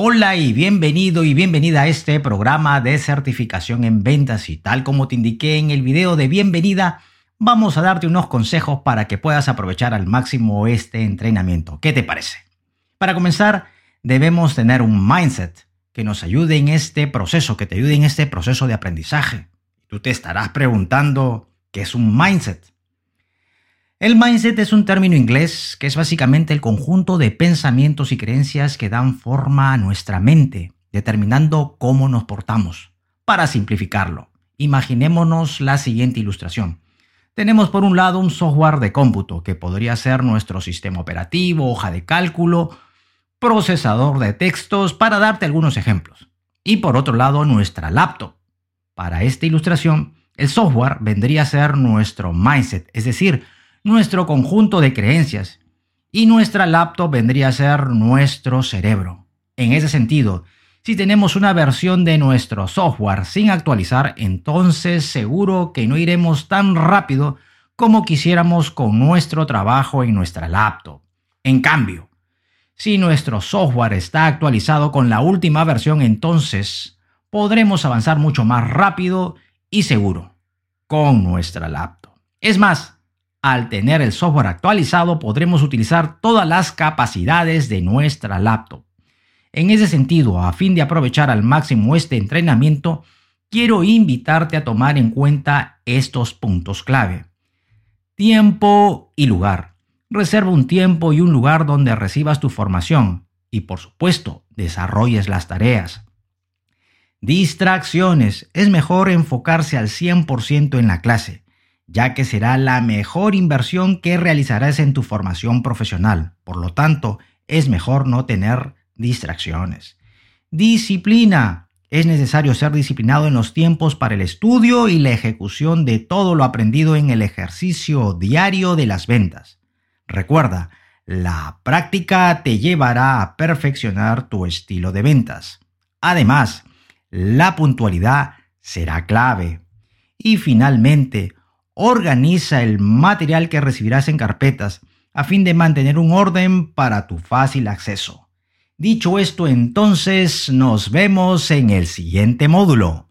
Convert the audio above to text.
Hola y bienvenido y bienvenida a este programa de certificación en ventas y tal como te indiqué en el video de bienvenida, vamos a darte unos consejos para que puedas aprovechar al máximo este entrenamiento. ¿Qué te parece? Para comenzar, debemos tener un mindset que nos ayude en este proceso, que te ayude en este proceso de aprendizaje. Tú te estarás preguntando, ¿qué es un mindset? El mindset es un término inglés que es básicamente el conjunto de pensamientos y creencias que dan forma a nuestra mente, determinando cómo nos portamos. Para simplificarlo, imaginémonos la siguiente ilustración. Tenemos por un lado un software de cómputo, que podría ser nuestro sistema operativo, hoja de cálculo, procesador de textos, para darte algunos ejemplos. Y por otro lado, nuestra laptop. Para esta ilustración, el software vendría a ser nuestro mindset, es decir, nuestro conjunto de creencias y nuestra laptop vendría a ser nuestro cerebro. En ese sentido, si tenemos una versión de nuestro software sin actualizar, entonces seguro que no iremos tan rápido como quisiéramos con nuestro trabajo en nuestra laptop. En cambio, si nuestro software está actualizado con la última versión, entonces podremos avanzar mucho más rápido y seguro con nuestra laptop. Es más, al tener el software actualizado podremos utilizar todas las capacidades de nuestra laptop. En ese sentido, a fin de aprovechar al máximo este entrenamiento, quiero invitarte a tomar en cuenta estos puntos clave. Tiempo y lugar. Reserva un tiempo y un lugar donde recibas tu formación y, por supuesto, desarrolles las tareas. Distracciones. Es mejor enfocarse al 100% en la clase ya que será la mejor inversión que realizarás en tu formación profesional. Por lo tanto, es mejor no tener distracciones. Disciplina. Es necesario ser disciplinado en los tiempos para el estudio y la ejecución de todo lo aprendido en el ejercicio diario de las ventas. Recuerda, la práctica te llevará a perfeccionar tu estilo de ventas. Además, la puntualidad será clave. Y finalmente, organiza el material que recibirás en carpetas a fin de mantener un orden para tu fácil acceso. Dicho esto, entonces nos vemos en el siguiente módulo.